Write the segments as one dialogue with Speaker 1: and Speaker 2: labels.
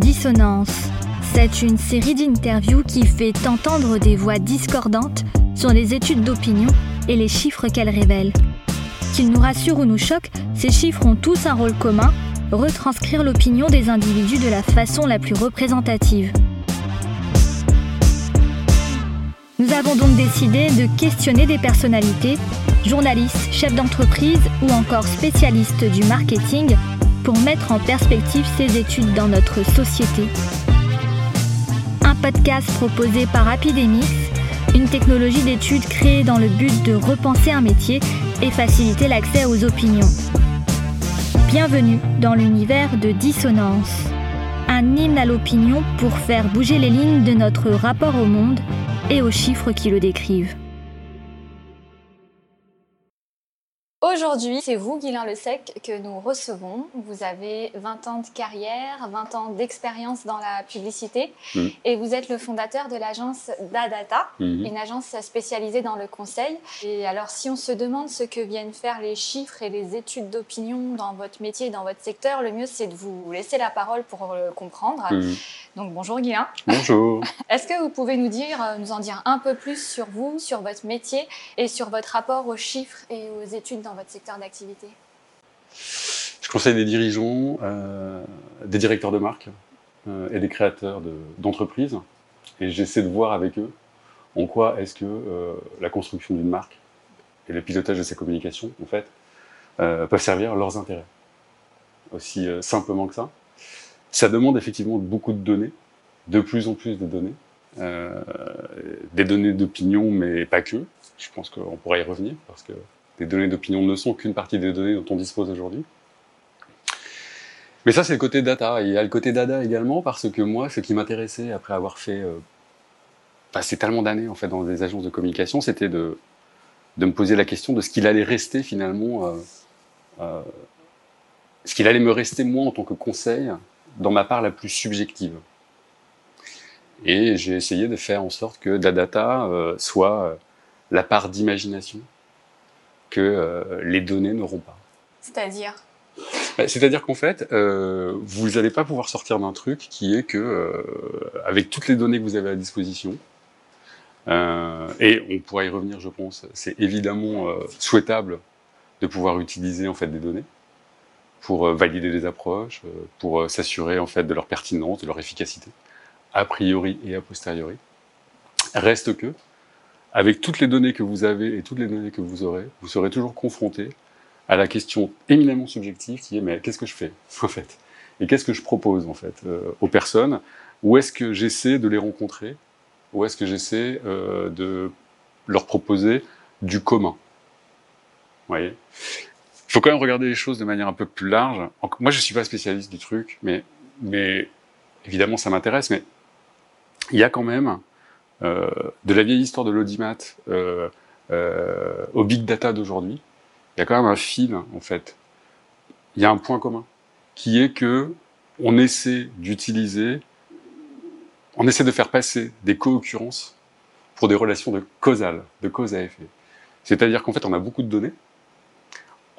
Speaker 1: Dissonance. C'est une série d'interviews qui fait entendre des voix discordantes sur les études d'opinion et les chiffres qu'elles révèlent. Qu'ils nous rassurent ou nous choquent, ces chiffres ont tous un rôle commun, retranscrire l'opinion des individus de la façon la plus représentative. Nous avons donc décidé de questionner des personnalités, journalistes, chefs d'entreprise ou encore spécialistes du marketing pour mettre en perspective ces études dans notre société. Un podcast proposé par Apidemix, une technologie d'études créée dans le but de repenser un métier et faciliter l'accès aux opinions. Bienvenue dans l'univers de Dissonance, un hymne à l'opinion pour faire bouger les lignes de notre rapport au monde et aux chiffres qui le décrivent.
Speaker 2: Aujourd'hui, c'est vous, Guilain Le Sec, que nous recevons. Vous avez 20 ans de carrière, 20 ans d'expérience dans la publicité
Speaker 3: Mhm.
Speaker 2: et vous êtes le fondateur de l'agence Dadata,
Speaker 3: Mhm.
Speaker 2: une agence spécialisée dans le conseil. Et alors, si on se demande ce que viennent faire les chiffres et les études d'opinion dans votre métier, dans votre secteur, le mieux, c'est de vous laisser la parole pour le comprendre.
Speaker 3: Mhm.
Speaker 2: Donc, bonjour Guilain.
Speaker 3: Bonjour.
Speaker 2: Est-ce que vous pouvez nous dire, euh, nous en dire un peu plus sur vous, sur votre métier et sur votre rapport aux chiffres et aux études dans votre secteur d'activité?
Speaker 3: Je conseille des dirigeants, euh, des directeurs de marque euh, et des créateurs de- d'entreprises. et j'essaie de voir avec eux en quoi est-ce que euh, la construction d'une marque et le pilotage de ses communications, en fait, peuvent servir leurs intérêts. Aussi simplement que ça. Ça demande effectivement beaucoup de données, de plus en plus de données. Euh, des données d'opinion, mais pas que. Je pense qu'on pourra y revenir, parce que les données d'opinion ne sont qu'une partie des données dont on dispose aujourd'hui. Mais ça, c'est le côté data. Il y a le côté data également, parce que moi, ce qui m'intéressait après avoir fait euh, passer tellement d'années en fait dans des agences de communication, c'était de, de me poser la question de ce qu'il allait rester finalement, euh, euh, ce qu'il allait me rester moi en tant que conseil dans ma part la plus subjective. Et j'ai essayé de faire en sorte que la data euh, soit euh, la part d'imagination que euh, les données n'auront pas.
Speaker 2: C'est-à-dire?
Speaker 3: Bah, C'est-à-dire qu'en fait, euh, vous n'allez pas pouvoir sortir d'un truc qui est que, avec toutes les données que vous avez à disposition, et on pourra y revenir, je pense, c'est évidemment souhaitable de pouvoir utiliser en fait des données pour euh, valider des approches, euh, pour euh, s'assurer en fait de leur pertinence, de leur efficacité, a priori et a posteriori. Reste que, avec toutes les données que vous avez et toutes les données que vous aurez, vous serez toujours confronté à la question éminemment subjective qui est mais qu'est-ce que je fais en fait? Et qu'est-ce que je propose en fait aux personnes? Où est-ce que j'essaie de les rencontrer? Où est-ce que j'essaie de leur proposer du commun? Vous voyez? Faut quand même regarder les choses de manière un peu plus large moi je suis pas spécialiste du truc mais mais évidemment ça m'intéresse mais il y a quand même euh, de la vieille histoire de l'audimat euh, euh, au big data d'aujourd'hui il y a quand même un fil en fait. Il y a un point commun qui est que on essaie d'utiliser, on essaie de faire passer des co-occurrences pour des relations de causales, de cause à effet. C'est-à-dire qu'en fait, on a beaucoup de données,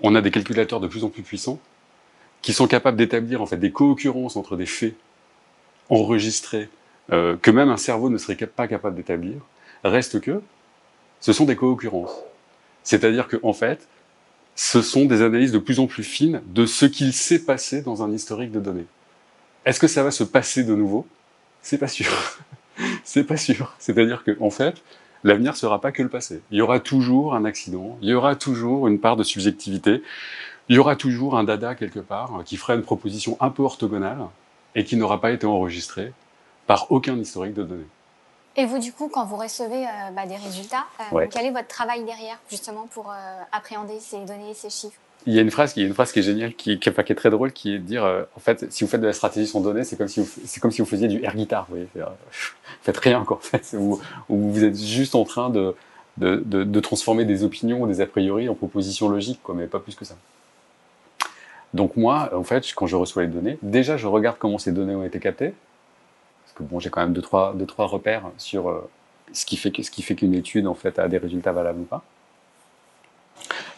Speaker 3: on a des calculateurs de plus en plus puissants qui sont capables d'établir en fait des co-occurrences entre des faits enregistrés euh, que même un cerveau ne serait pas capable d'établir. Reste que ce sont des co-occurrences. C'est-à-dire que en fait, ce sont des analyses de plus en plus fines de ce qu'il s'est passé dans un historique de données. Est-ce que ça va se passer de nouveau? C'est pas sûr. C'est pas sûr. C'est-à-dire que, en fait, l'avenir sera pas que le passé. Il y aura toujours un accident, il y aura toujours une part de subjectivité, il y aura toujours un dada quelque part euh, qui fera une proposition un peu orthogonale et qui n'aura pas été enregistrée par aucun historique de données.
Speaker 2: Et vous, du coup, quand vous recevez euh, bah, des résultats, euh,
Speaker 3: Ouais.
Speaker 2: quel est votre travail derrière, justement, pour euh, appréhender ces données, ces chiffres?
Speaker 3: Il y a une phrase, y a une qui est géniale, qui, qui, qui est très drôle, qui est de dire, euh, en fait, si vous faites de la stratégie sans données, c'est comme si vous, faisiez du air guitar, vous voyez. Euh, faites rien, quoi, en fait. Vous, vous êtes juste en train de, transformer des opinions des a priori en propositions logiques, quoi, mais pas plus que ça. Donc moi, en fait, quand je reçois les données, déjà, je regarde comment ces données ont été captées, parce que bon, j'ai quand même deux trois, deux, trois repères sur euh, ce qui fait que, ce qui fait qu'une étude, en fait, a des résultats valables ou pas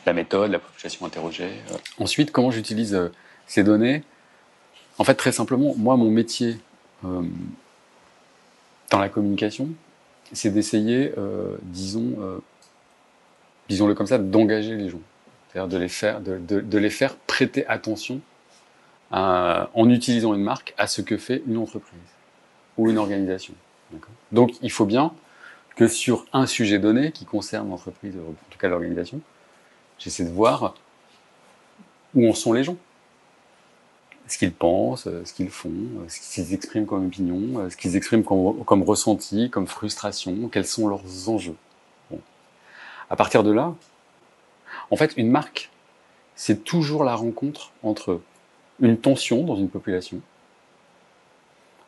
Speaker 3: la méthode, la population interrogée. euh. Ensuite, comment j'utilise euh, ces données? En fait, très simplement, moi, mon métier euh, dans la communication, c'est d'essayer, disons, disons-le comme ça, d'engager les gens. C'est-à-dire de les faire, de, les faire prêter attention en utilisant une marque à ce que fait une entreprise ou une organisation. Donc il faut bien que sur un sujet donné qui concerne l'entreprise, en tout cas l'organisation, j'essaie de voir où en sont les gens. Ce qu'ils pensent, ce qu'ils font, ce qu'ils expriment comme opinion, ce qu'ils expriment comme, ressenti, comme frustration, quels sont leurs enjeux. Bon. À partir de là, en fait, une marque, c'est toujours la rencontre entre une tension dans une population,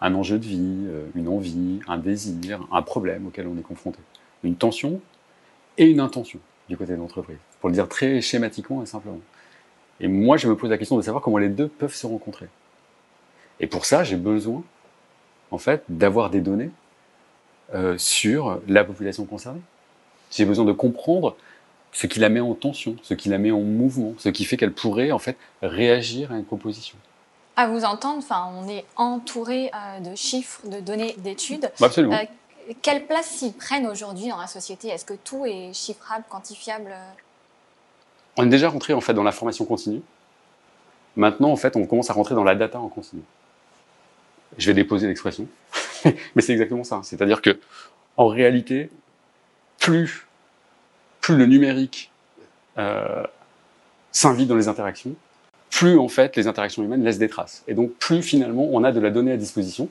Speaker 3: un enjeu de vie, euh, une envie, un désir, un problème auquel on est confronté. Une tension et une intention du côté de l'entreprise, pour le dire très schématiquement et simplement. Et moi, je me pose la question de savoir comment les deux peuvent se rencontrer. Et pour ça, j'ai besoin, en fait, d'avoir des données euh, sur la population concernée. J'ai besoin de comprendre ce qui la met en tension, ce qui la met en mouvement, ce qui fait qu'elle pourrait, en fait, réagir à une proposition
Speaker 2: à vous entendre, enfin, on est entouré euh, de chiffres, de données, d'études.
Speaker 3: Bah, absolument.
Speaker 2: Euh, quelle place ils prennent aujourd'hui dans la société? Est-ce que tout est chiffrable, quantifiable
Speaker 3: On est déjà rentré en fait dans la formation continue. Maintenant, en fait, on commence à rentrer dans la data en continu. Je vais déposer l'expression, mais c'est exactement ça. C'est-à-dire que, en réalité, plus, le numérique euh, s'invite dans les interactions, plus en fait les interactions humaines laissent des traces. Et donc plus finalement on a de la donnée à disposition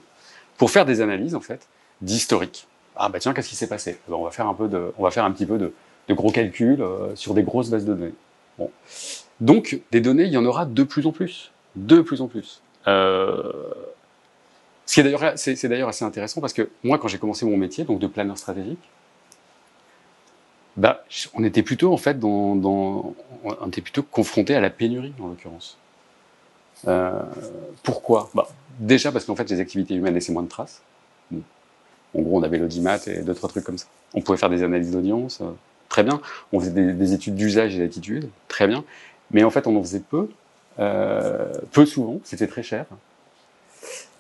Speaker 3: pour faire des analyses en fait d'historique. Ah bah tiens, qu'est-ce qui s'est passé? Eh ben, On va faire un peu de, on va faire un petit peu de, de gros calculs euh, sur des grosses bases de données. Donc des données, il y en aura de plus en plus, de plus en plus. Euh... Ce qui est d'ailleurs, assez intéressant parce que moi, quand j'ai commencé mon métier, donc de planeur stratégique, bah, on était plutôt en fait dans, on était plutôt confronté à la pénurie en l'occurrence. Euh, pourquoi? Bah, Déjà parce qu'en fait les activités humaines laissaient moins de traces. En gros, on avait l'audimat et d'autres trucs comme ça. On pouvait faire des analyses d'audience, euh, très bien. On faisait des, des études d'usage et d'attitude, très bien. Mais en fait, on en faisait peu, euh, peu souvent. C'était très cher.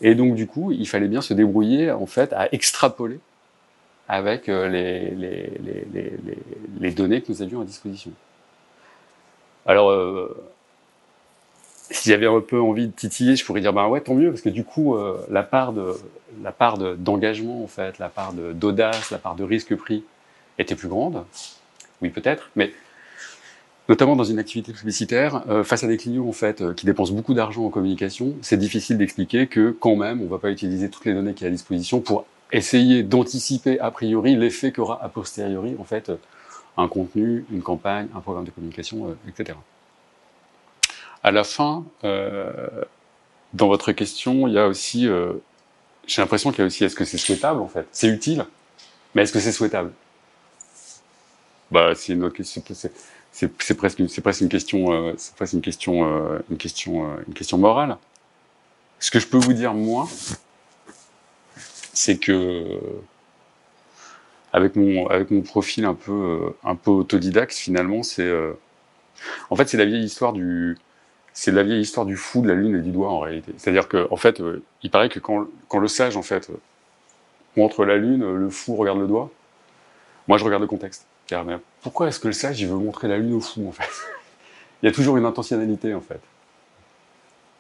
Speaker 3: Et donc du coup, il fallait bien se débrouiller en fait à extrapoler avec euh, les, données que nous avions à disposition. Alors, euh, si j'avais un peu envie de titiller, je pourrais dire ben ouais, tant mieux, parce que du coup, la part de la part d'engagement en fait, la part d'audace, la part de risque pris était plus grande. Oui, peut-être, mais notamment dans une activité publicitaire, euh, face à des clients en fait euh, qui dépensent beaucoup d'argent en communication, c'est difficile d'expliquer que quand même, on va pas utiliser toutes les données qui sont à disposition pour essayer d'anticiper a priori l'effet qu'aura a posteriori en fait un contenu, une campagne, un programme de communication, euh, etc. À la fin, euh, dans votre question, il y a aussi, euh, j'ai l'impression qu'il y a aussi, est-ce que c'est souhaitable en fait? C'est utile, mais est-ce que c'est souhaitable? Bah, c'est presque, une question, morale. Ce que je peux vous dire moi, c'est que avec mon profil un peu euh, un peu autodidacte finalement c'est euh, en fait c'est la vieille histoire du fou de la lune et du doigt en réalité c'est-à-dire que en fait euh, il paraît que quand le sage montre la lune le fou regarde le doigt moi je regarde le contexte pourquoi est-ce que le sage il veut montrer la lune au fou en fait? Il y a toujours une intentionnalité en fait.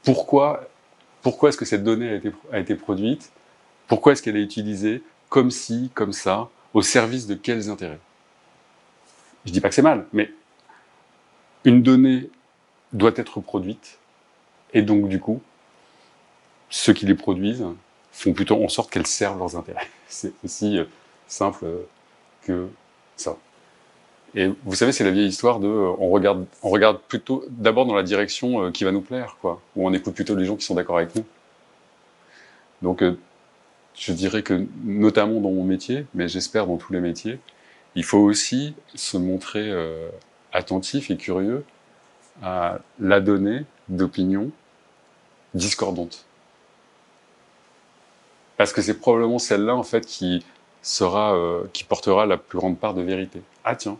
Speaker 3: Pourquoi est-ce que cette donnée a été produite? Pourquoi est-ce qu'elle est utilisée comme ci, comme ça, au service de quels intérêts? Je dis pas que c'est mal, mais une donnée doit être produite, et donc du coup, ceux qui les produisent font plutôt en sorte qu'elles servent leurs intérêts. C'est aussi euh, simple que ça. Et vous savez, c'est la vieille histoire de, euh, on regarde, on regarde plutôt d'abord dans la direction euh, qui va nous plaire, quoi, ou on écoute plutôt les gens qui sont d'accord avec nous. Donc je dirais que notamment dans mon métier, mais j'espère dans tous les métiers, il faut aussi se montrer euh, attentif et curieux à la donnée d'opinion discordante. Parce que c'est probablement celle-là en fait qui sera, euh, qui portera la plus grande part de vérité. Ah tiens,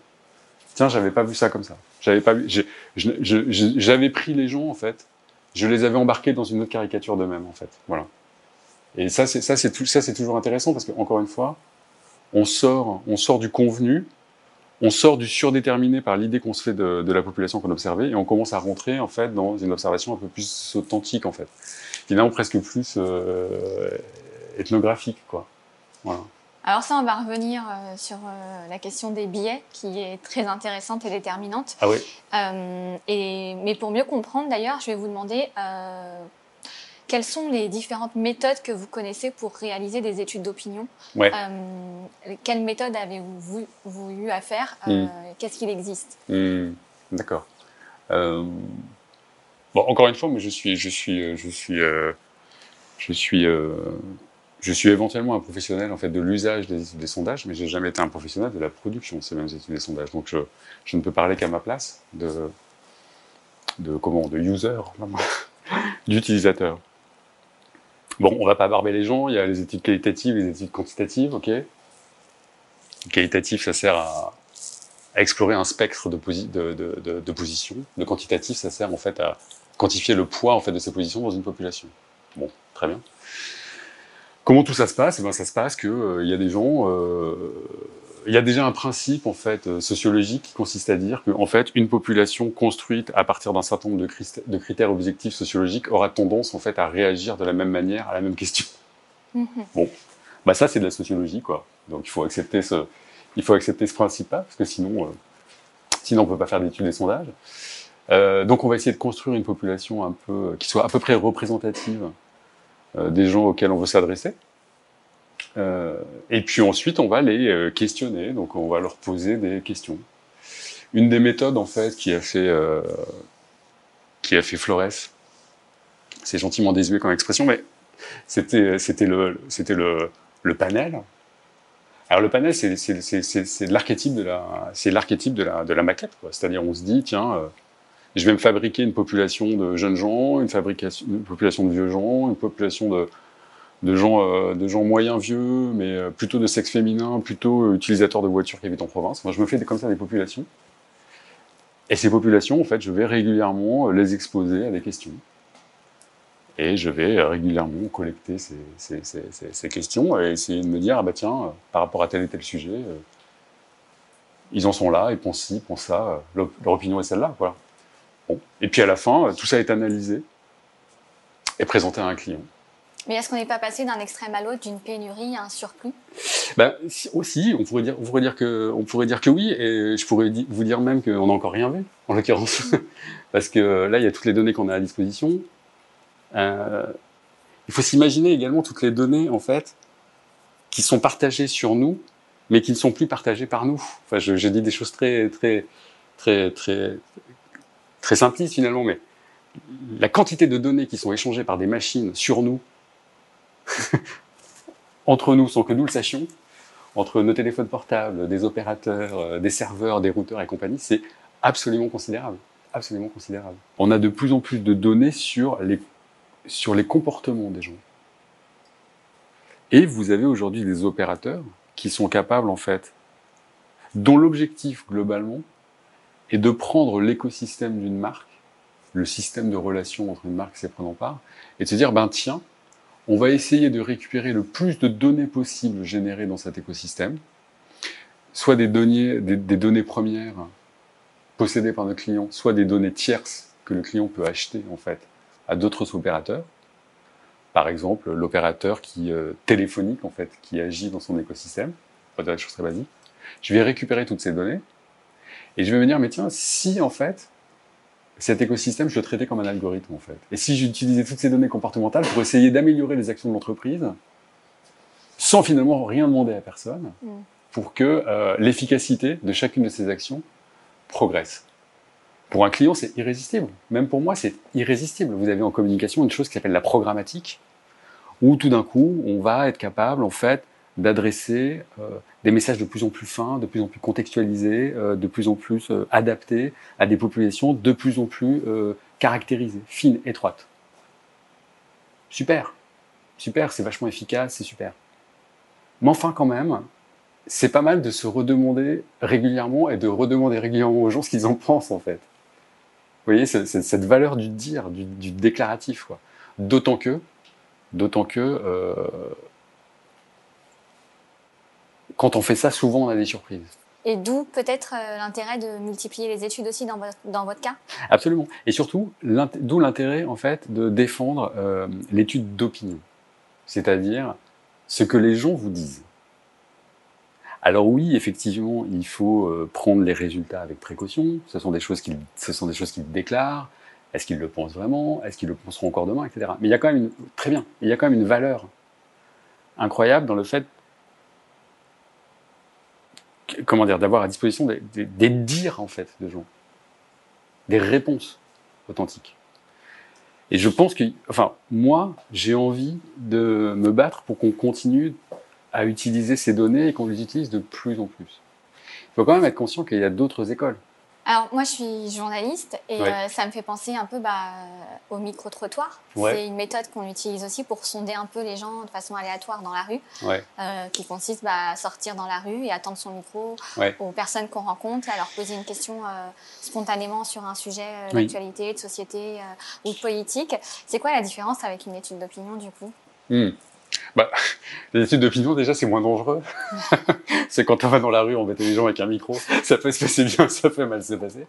Speaker 3: tiens, j'avais pas vu ça comme ça. J'avais pas vu, j'avais pris les gens en fait, je les avais embarqués dans une autre caricature d'eux-mêmes en fait. Voilà. Et ça, c'est ça, c'est toujours intéressant parce que encore une fois, on sort, on sort du convenu, on sort du surdéterminé par l'idée qu'on se fait de, de la population qu'on observait, et on commence à rentrer en fait dans une observation un peu plus authentique en fait, finalement presque plus euh, ethnographique quoi. Voilà.
Speaker 2: Alors ça, on va revenir euh, sur euh, la question des billets, qui est très intéressante et déterminante.
Speaker 3: Ah oui.
Speaker 2: Euh, et, mais pour mieux comprendre, d'ailleurs, je vais vous demander quelles sont les différentes méthodes que vous connaissez pour réaliser des études d'opinion.
Speaker 3: Ouais.
Speaker 2: Quelles méthodes avez-vous vous, vous eu à faire Euh, Qu'est-ce qu'il existe?
Speaker 3: Hmm, D'accord. Bon, encore une fois, moi, je suis, je suis, je suis, je suis, je suis éventuellement un professionnel en fait de l'usage des études des sondages, mais j'ai jamais été un professionnel de la production de ces mêmes études des sondages. Donc, je, ne peux parler qu'à ma place de, de comment, de user, d'utilisateur. Bon, on va pas barber les gens. Il y a les études qualitatives, les études quantitatives, ok? Qualitatif, ça sert à, explorer un spectre de, posi de positions. Le quantitatif, ça sert en fait à quantifier le poids en fait de ces positions dans une population. Bon, très bien. Comment tout ça se passe? Eh ben, ça se passe que euh, y a des gens, euh, il y a déjà un principe en fait euh, sociologique qui consiste à dire que en fait une population construite à partir d'un certain nombre de, critères objectifs sociologiques aura tendance en fait à réagir de la même manière à la même question.
Speaker 2: Mhm.
Speaker 3: Bah ça c'est de la sociologie quoi. Donc il faut accepter ce, il faut accepter ce principe-là parce que sinon, euh, sinon on peut pas faire d'études et sondages. Euh, donc on va essayer de construire une population un peu qui soit à peu près représentative des gens auxquels on veut s'adresser. Euh, et puis ensuite on va les euh, questionner, donc on va leur poser des questions. Une des méthodes en fait qui a fait euh, qui fait Flores, c'est gentiment désuet comme expression, mais c'était le le le panel. Alors le panel, c'est l'archétype de la de la de la maquette. C'est-à-dire on se dit tiens, euh, je vais me fabriquer une population de jeunes gens, une fabrication une population de vieux gens, une population de euh, gens moyens vieux, mais euh, plutôt de sexe féminin, plutôt euh, utilisateurs de voitures qui habitent en province. Je me fais comme ça des populations. Et ces populations, en fait, je vais régulièrement les exposer à des questions. Et je vais régulièrement collecter ces, questions et essayer de me dire, ah bah tiens, par rapport à tel et tel sujet, ils en sont là, ils pensent ci, ils pensent ça, leur opinion est celle-là. Voilà. Bon. Et puis à la fin, euh, tout ça est analysé et présenté à un client.
Speaker 2: Mais est-ce qu'on n'est pas passé d'un extrême à l'autre, d'une pénurie à un surplus?
Speaker 3: Ben, si- aussi, on pourrait dire, on pourrait dire que, on pourrait dire que oui, et je pourrais vous dire même qu'on n'a encore rien vu, en l'occurrence, parce que là, il y a toutes les données qu'on a à disposition. Euh, il faut s'imaginer également toutes les données, en fait, qui sont partagées sur nous, mais qui ne sont plus partagées par nous. Enfin, je dis des choses très, très, très, très, très simplistes finalement, mais la quantité de données qui sont échangées par des machines sur nous, entre nous, sans que nous le sachions, entre nos téléphones portables, des opérateurs, euh, des serveurs, des routeurs et compagnie, c'est absolument considérable. Absolument considérable. On a de plus en plus de données sur les, sur les comportements des gens. Et vous avez aujourd'hui des opérateurs qui sont capables, en fait, dont l'objectif, globalement, est de prendre l'écosystème d'une marque, le système de relations entre une marque et ses prenant part, et de se dire, ben tiens, on va essayer de récupérer le plus de données possibles générées dans cet écosystème, soit des données, des, données premières possédées par nos clients, soit des données tierces que le client peut acheter en fait à d'autres opérateurs. Par exemple, l'opérateur qui euh, téléphonique en fait, qui agit dans son écosystème. Je vais récupérer toutes ces données et je vais me dire mais tiens si en fait cet écosystème, je le traitais comme un algorithme en fait. Et si j'utilisais toutes ces données comportementales pour essayer d'améliorer les actions de l'entreprise, sans finalement rien demander à personne,
Speaker 2: Mm.
Speaker 3: pour que euh, l'efficacité de chacune de ces actions progresse. Pour un client, c'est irrésistible. Même pour moi, c'est irrésistible. Vous avez en communication une chose qui s'appelle la programmatique, où tout d'un coup, on va être capable, en fait, d'adresser euh, des messages de plus en plus fins, de plus en plus contextualisés, euh, de plus en plus euh, adaptés à des populations de plus en plus caractérisées, fines, étroites. Super, super, c'est vachement efficace, c'est super. Mais enfin, quand même, c'est pas mal de se redemander régulièrement et de redemander régulièrement aux gens ce qu'ils en pensent, en fait. Vous voyez, c'est- cette valeur du dire, du, du déclaratif. D'autant que, D'autant que quand on fait ça, souvent on a des surprises.
Speaker 2: Et d'où peut-être euh, l'intérêt de multiplier les études aussi dans votre, dans votre cas?
Speaker 3: Absolument. Et surtout, d'où l'intérêt en fait de défendre euh, l'étude d'opinion, c'est-à-dire ce que les gens vous disent. Alors oui, effectivement, il faut euh, prendre les résultats avec précaution. Ce sont des choses qu'ils, ce sont des choses qu'ils déclarent. Est-ce qu'ils le pensent vraiment? Est-ce qu'ils le penseront encore demain, etc. Mais il y a quand même une, très bien. Il y a quand même une valeur incroyable dans le fait comment dire, d'avoir à disposition des, des, dires en fait de gens, des réponses authentiques. Et je pense que, enfin, moi, j'ai envie de me battre pour qu'on continue à utiliser ces données et qu'on les utilise de plus en plus. Il faut quand même être conscient qu'il y a d'autres écoles.
Speaker 2: Alors moi je suis journaliste et euh, ça me fait penser un peu bah, au micro-trottoir. C'est une méthode qu'on utilise aussi pour sonder un peu les gens de façon aléatoire dans la rue, euh, qui consiste bah, à sortir dans la rue et attendre son micro aux personnes qu'on rencontre, à leur poser une question euh, spontanément sur un sujet d'actualité, de société ou de politique. C'est quoi la différence avec une étude d'opinion du coup?
Speaker 3: Hmm. Bah, les études d'opinion, déjà, c'est moins dangereux. c'est quand on va dans la rue, on met les gens avec un micro. Ça peut se passer bien, ça peut mal se passer.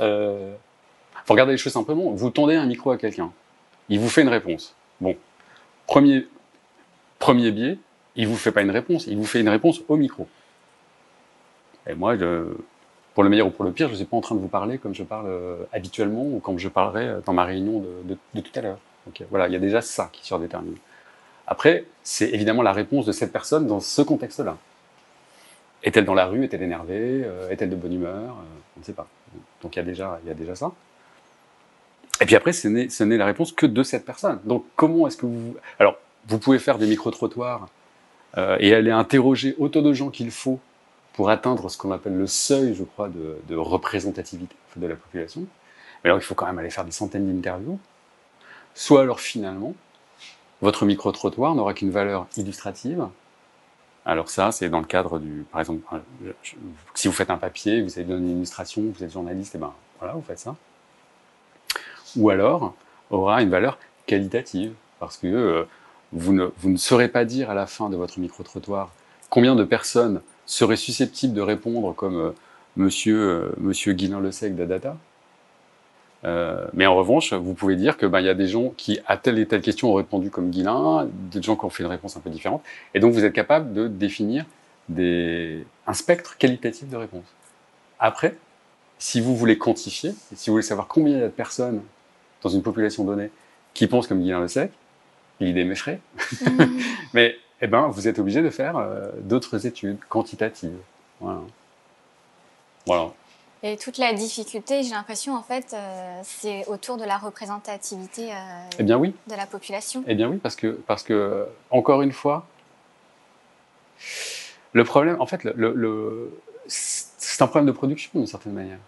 Speaker 3: Euh, faut regarder les choses simplement. Vous tendez un micro à quelqu'un. Il vous fait une réponse. Bon. Premier, premier biais, il vous fait pas une réponse. Il vous fait une réponse au micro. Et moi, je, pour le meilleur ou pour le pire, je ne suis pas en train de vous parler comme je parle euh, habituellement ou comme je parlerai dans ma réunion de, tout à l'heure. Voilà, il y a déjà ça qui surdétermine. Après, c'est évidemment la réponse de cette personne dans ce contexte-là. Est-elle dans la rue? Est-elle énervée? Euh, Est-elle de bonne humeur? Euh, On ne sait pas. Donc il y, a déjà, ça. Et puis après, ce n'est la réponse que de cette personne. Donc comment est-ce que vous... Alors, vous pouvez faire des micro-trottoirs euh, et aller interroger autant de gens qu'il faut pour atteindre ce qu'on appelle le seuil, je crois, de, de, représentativité de la population. Mais alors, il faut quand même aller faire des centaines d'interviews. Soit alors, finalement, votre micro-trottoir n'aura qu'une valeur illustrative. Alors ça, c'est dans le cadre du, par exemple, si vous faites un papier, vous avez donné une illustration, vous êtes journaliste, et ben voilà, vous faites ça. Ou alors aura une valeur qualitative, parce que euh, vous, ne, saurez pas dire à la fin de votre micro-trottoir combien de personnes seraient susceptibles de répondre comme euh, Monsieur, euh, Monsieur Guilain Le Sec d'Adata, euh, mais en revanche, vous pouvez dire que ben, y a des gens qui, à telle et telle question, ont répondu comme Guilin, des gens qui ont fait une réponse un peu différente, et donc vous êtes capable de définir des, un spectre qualitatif de réponses. Après, si vous voulez quantifier, si vous voulez savoir combien il y a de personnes dans une population donnée qui pensent comme Guilin le sait, l'idée m'effraie, mmh. mais eh ben, vous êtes obligé de faire euh, d'autres études quantitatives. Voilà. Voilà.
Speaker 2: Et toute la difficulté, j'ai l'impression, en fait, euh, c'est autour de la représentativité euh,
Speaker 3: eh bien, oui.
Speaker 2: de la population.
Speaker 3: Eh bien oui, parce que, parce que encore une fois, le problème, en fait, le, le, c'est un problème de production d'une certaine manière.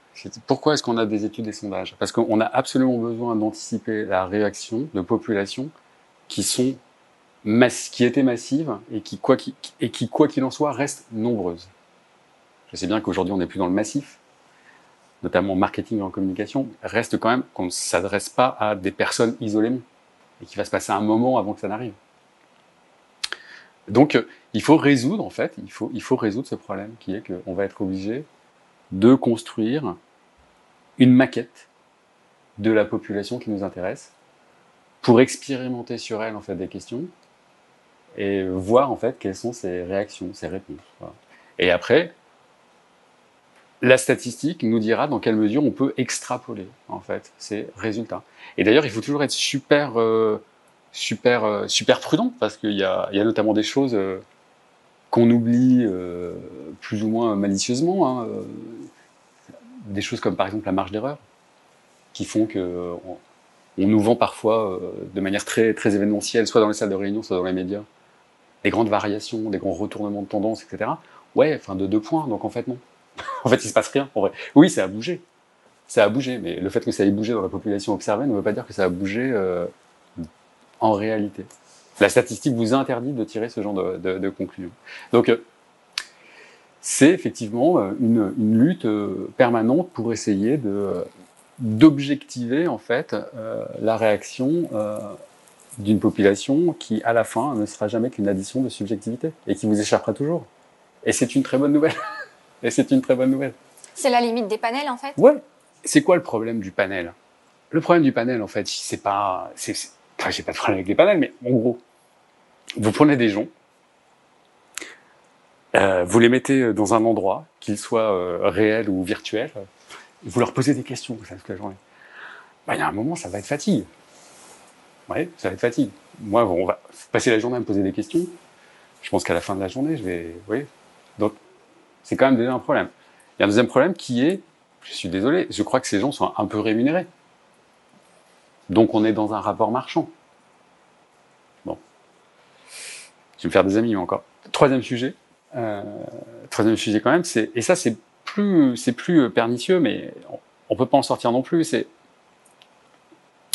Speaker 3: Pourquoi est-ce qu'on a des études et sondages? Parce qu'on a absolument besoin d'anticiper la réaction de populations qui sont qui étaient massives et qui, quoi qu'il et qui, quoi qu'il en soit, restent nombreuses. Je sais bien qu'aujourd'hui, on n'est plus dans le massif, notamment en marketing et en communication, reste quand même qu'on ne s'adresse pas à des personnes isolément et qu'il va se passer un moment avant que ça n'arrive. Donc, euh, il faut résoudre, en fait, il faut, il faut résoudre ce problème qui est qu'on va être obligé de construire une maquette de la population qui nous intéresse pour expérimenter sur elle, en fait, des questions et voir, en fait, quelles sont ses réactions, ses réponses. Et après, la statistique nous dira dans quelle mesure on peut extrapoler en fait ces résultats. Et d'ailleurs, il faut toujours être super, euh, super, euh, super prudent parce qu'il y a, y a, notamment des choses euh, qu'on oublie plus ou moins malicieusement, hein, des choses comme par exemple la marge d'erreur, qui font que on, nous vend parfois de manière très, très événementielle, soit dans les salles de réunion, soit dans les médias, des grandes variations, des grands retournements de tendance, etc. Ouais, enfin de deux points, donc en fait non. en fait, il se passe rien. En vrai. Oui, ça a bougé. Ça a bougé, mais le fait que ça ait bougé dans la population observée ne veut pas dire que ça a bougé euh, en réalité. La statistique vous interdit de tirer ce genre de, de, conclusion. Donc, euh, c'est effectivement euh, une, lutte permanente pour essayer d'objectiver en fait la réaction d'une population qui, à la fin, ne sera jamais qu'une addition de subjectivité et qui vous échappera toujours. Et c'est une très bonne nouvelle. et c'est une très bonne nouvelle.
Speaker 2: C'est la limite des panels, en fait?
Speaker 3: Ouais. C'est quoi le problème du panel? Le problème du panel, en fait, c'est pas. Enfin, j'ai pas de problème avec les panels, mais en gros, vous prenez des gens, euh, vous les mettez dans un endroit, qu'il soit euh, réel ou virtuel, vous leur posez des questions toute la journée. Bah, il y a un moment, ça va être fatigue. Ouais, ça va être fatigue. Moi, on va passer la journée à me poser des questions. Je pense qu'à la fin de la journée, je vais. Oui. Donc, c'est quand même déjà un problème. Il y a un deuxième problème qui est, je suis désolé, je crois que ces gens sont un peu rémunérés. Donc, on est dans un rapport marchand. Bon. Je vais me faire des amis encore. Troisième sujet. Euh, troisième sujet quand même, c'est et ça c'est plus c'est plus pernicieux, mais on, on peut pas en sortir non plus. C'est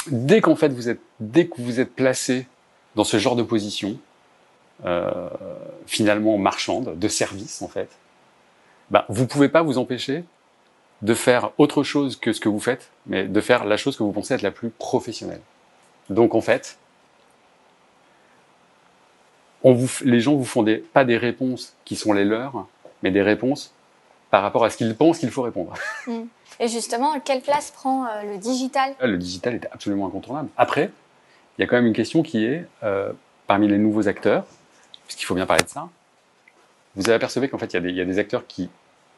Speaker 3: dès qu'en fait vous êtes, dès que vous êtes placé dans ce genre de position, euh, finalement marchande, de service en fait, bah, vous pouvez pas vous empêcher de faire autre chose que ce que vous faites, mais de faire la chose que vous pensez être la plus professionnelle. Donc en fait, on vous, les gens vous font des, pas des réponses qui sont les leurs, mais des réponses par rapport à ce qu'ils pensent qu'il faut répondre.
Speaker 2: Mm. Et justement, quelle place prend euh, le digital?
Speaker 3: Le digital est absolument incontournable. Après, il y a quand même une question qui est, euh, parmi les nouveaux acteurs, puisqu'il faut bien parler de ça, vous avez apercevé qu'en fait, il y, a des acteurs qui,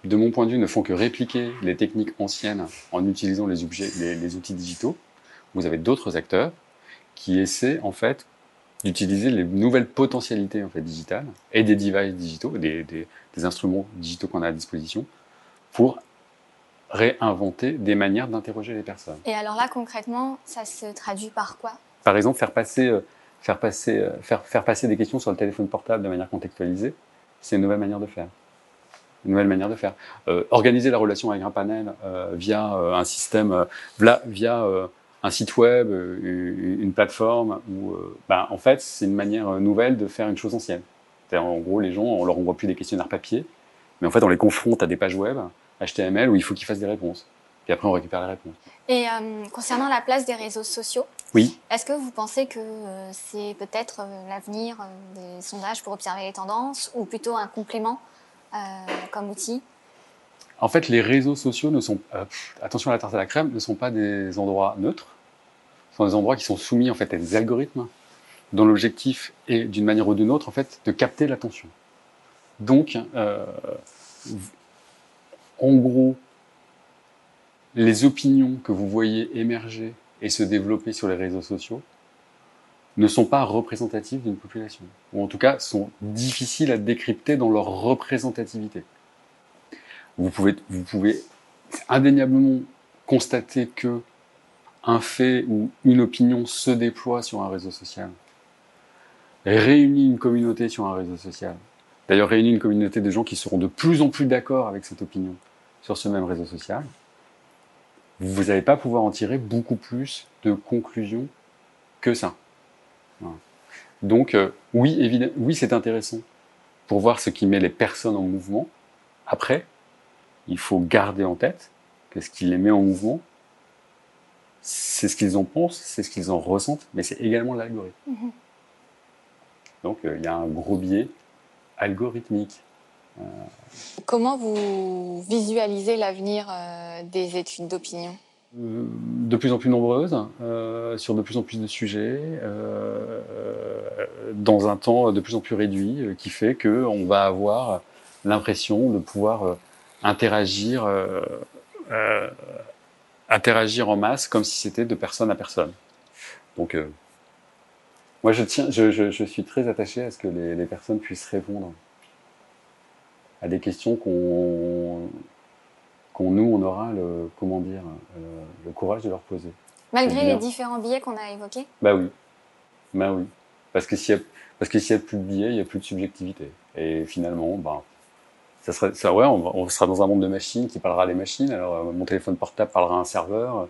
Speaker 3: de mon point de vue, ne font que répliquer les techniques anciennes en utilisant les, objets, les, outils digitaux. Vous avez d'autres acteurs qui essaient, en fait, d'utiliser les nouvelles potentialités en fait, digitales et des devices digitaux, des, des, des instruments digitaux qu'on a à disposition, pour réinventer des manières d'interroger les personnes.
Speaker 2: Et alors là, concrètement, ça se traduit par quoi?
Speaker 3: Par exemple, faire passer, euh, faire, passer, euh, faire, faire passer des questions sur le téléphone portable de manière contextualisée, c'est une nouvelle manière de faire. Une nouvelle manière de faire. Euh, organiser la relation avec un panel via un système, via, un site web, une plateforme, ben, en fait, c'est une manière nouvelle de faire une chose ancienne. En gros, les gens, on leur envoie plus des questionnaires papier, mais en fait, on les confronte à des pages web HTML où il faut qu'ils fassent des réponses. Puis après, on récupère les réponses.
Speaker 2: Et euh, concernant la place des réseaux sociaux,
Speaker 3: oui.
Speaker 2: est-ce que vous pensez que euh, c'est peut-être euh, l'avenir des sondages pour observer les tendances ou plutôt un complément comme outil?
Speaker 3: En fait, les réseaux sociaux ne sont, attention à la tarte à la crème, ne sont pas des endroits neutres. Ce sont des endroits qui sont soumis en fait à des algorithmes dont l'objectif est d'une manière ou d'une autre en fait de capter l'attention. Donc, en gros, les opinions que vous voyez émerger et se développer sur les réseaux sociaux ne sont pas représentatives d'une population, ou en tout cas sont difficiles à décrypter dans leur représentativité. Vous pouvez, vous pouvez indéniablement constater que un fait ou une opinion se déploie sur un réseau social, réunit une communauté sur un réseau social, d'ailleurs réunit une communauté de gens qui seront de plus en plus d'accord avec cette opinion sur ce même réseau social, vous n'allez pas pouvoir en tirer beaucoup plus de conclusions que ça. Donc euh, oui, évidemment, oui, c'est intéressant pour voir ce qui met les personnes en mouvement. Après, il faut garder en tête que ce qui les met en mouvement, c'est ce qu'ils en pensent, c'est ce qu'ils en ressentent, mais c'est également l'algorithme. Mm-hmm. Donc euh, il y a un gros biais algorithmique.
Speaker 2: Euh, Comment vous visualisez l'avenir euh, des études d'opinion?
Speaker 3: Euh, de plus en plus nombreuses, sur de plus en plus de sujets, dans un temps de plus en plus réduit, qui fait qu'on va avoir l'impression de pouvoir interagir, interagir en masse comme si c'était de personne à personne. Donc, moi, je, tiens, je, suis très attaché à ce que les, personnes puissent répondre à des questions qu'on, nous, on aura le, comment dire, euh, le courage de leur poser.
Speaker 2: Malgré les différents billets qu'on a évoqués
Speaker 3: Bah oui. Bah oui. Parce que s'il y a, plus de billets, il n'y a plus de subjectivité. Et finalement, bah, ça serait, ça, ouais, on, sera dans un monde de machines qui parlera à des machines. Alors, euh, mon téléphone portable parlera à un serveur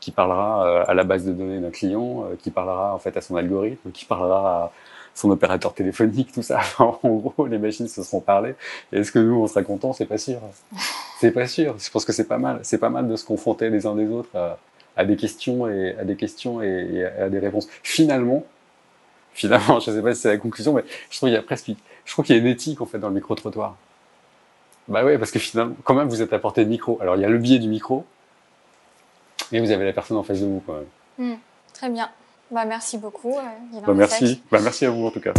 Speaker 3: qui parlera euh, à la base de données d'un client, euh, qui parlera en fait à son algorithme, qui parlera à son opérateur téléphonique, tout ça. En gros, les machines se seront parlé. Est-ce que nous, on sera contents? C'est pas sûr. C'est pas sûr. Je pense que c'est pas mal. C'est pas mal de se confronter les uns des autres euh, à, des questions et à des questions et, à des réponses. Finalement, finalement, je sais pas si c'est la conclusion, mais je trouve qu'il y a presque, je trouve qu'il y a une éthique en fait dans le micro trottoir. Bah ouais, parce que finalement, quand même, vous êtes à portée de micro. Alors il y a le biais du micro, et vous avez la personne en face de vous quand même.
Speaker 2: Mmh, très bien. Bah, merci beaucoup. Euh,
Speaker 3: bah, merci. Bah, merci à vous en tout cas.